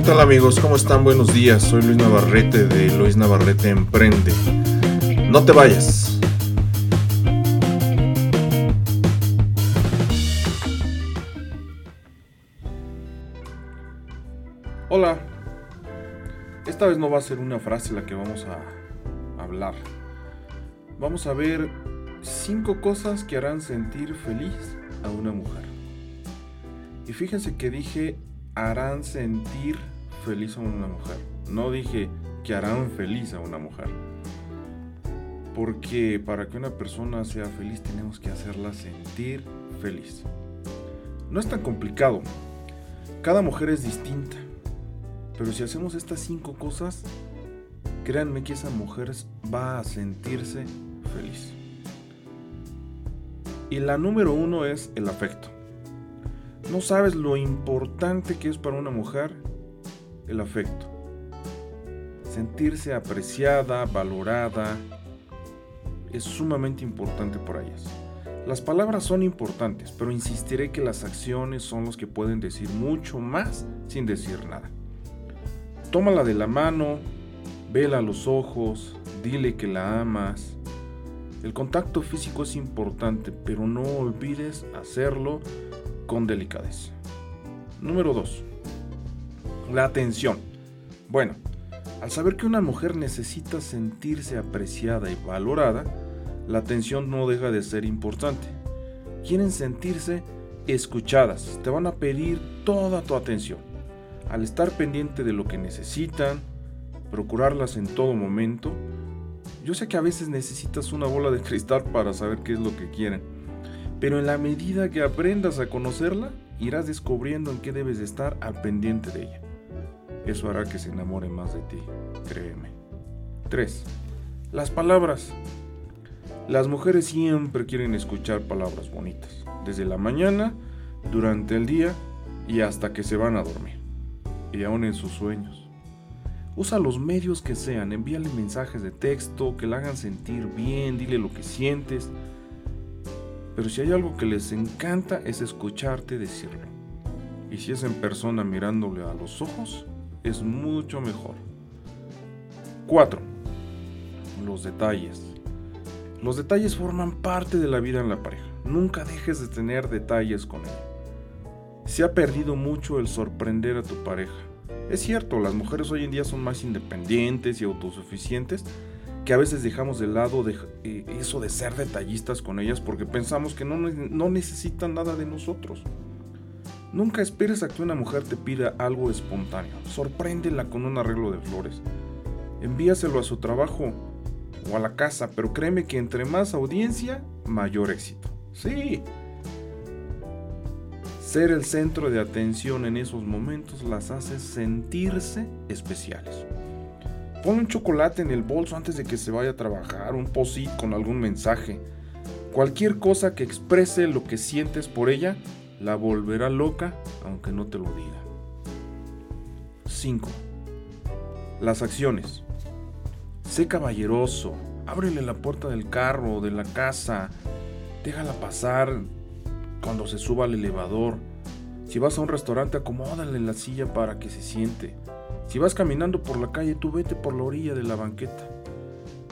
¿Qué tal amigos? ¿Cómo están? Buenos días. Soy Luis Navarrete de Luis Navarrete Emprende. No te vayas. Hola. Esta vez no va a ser una frase la que vamos a hablar. Vamos a ver cinco cosas que harán sentir feliz a una mujer. Y fíjense que dije harán sentir feliz a una mujer. No dije que harán feliz a una mujer. Porque para que una persona sea feliz tenemos que hacerla sentir feliz. No es tan complicado. Cada mujer es distinta. Pero si hacemos estas cinco cosas, créanme que esa mujer va a sentirse feliz. Y la número uno es el afecto. No sabes lo importante que es para una mujer el afecto. Sentirse apreciada, valorada, es sumamente importante para ellas. Las palabras son importantes, pero insistiré que las acciones son los que pueden decir mucho más sin decir nada. Tómala de la mano, vela a los ojos, dile que la amas, el contacto físico es importante, pero no olvides hacerlo con delicadeza. Número 2. La atención. Bueno, al saber que una mujer necesita sentirse apreciada y valorada, la atención no deja de ser importante. Quieren sentirse escuchadas, te van a pedir toda tu atención. Al estar pendiente de lo que necesitan, procurarlas en todo momento, yo sé que a veces necesitas una bola de cristal para saber qué es lo que quieren, pero en la medida que aprendas a conocerla, irás descubriendo en qué debes estar al pendiente de ella. Eso hará que se enamore más de ti, créeme. 3. Las palabras. Las mujeres siempre quieren escuchar palabras bonitas, desde la mañana, durante el día y hasta que se van a dormir, y aún en sus sueños. Usa los medios que sean, envíale mensajes de texto que la hagan sentir bien, dile lo que sientes. Pero si hay algo que les encanta es escucharte decirlo. Y si es en persona mirándole a los ojos, es mucho mejor. 4. Los detalles. Los detalles forman parte de la vida en la pareja. Nunca dejes de tener detalles con ella. Se ha perdido mucho el sorprender a tu pareja. Es cierto, las mujeres hoy en día son más independientes y autosuficientes, que a veces dejamos de lado eh, eso de ser detallistas con ellas porque pensamos que no, no necesitan nada de nosotros. Nunca esperes a que una mujer te pida algo espontáneo. Sorpréndela con un arreglo de flores. Envíaselo a su trabajo o a la casa, pero créeme que entre más audiencia, mayor éxito. Sí, ser el centro de atención en esos momentos las hace sentirse especiales. Pon un chocolate en el bolso antes de que se vaya a trabajar, un posit con algún mensaje. Cualquier cosa que exprese lo que sientes por ella la volverá loca aunque no te lo diga. 5. Las acciones. Sé caballeroso, ábrele la puerta del carro o de la casa, déjala pasar, cuando se suba al elevador. Si vas a un restaurante, acomódale la silla para que se siente. Si vas caminando por la calle, tú vete por la orilla de la banqueta.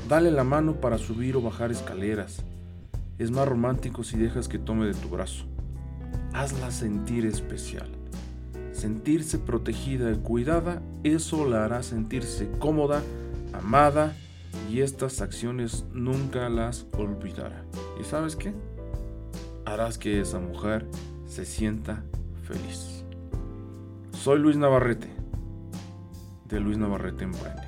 Dale la mano para subir o bajar escaleras. Es más romántico si dejas que tome de tu brazo. Hazla sentir especial. Sentirse protegida y cuidada, eso la hará sentirse cómoda, amada y estas acciones nunca las olvidará. ¿Y sabes qué? harás que esa mujer se sienta feliz. Soy Luis Navarrete, de Luis Navarrete Emprende.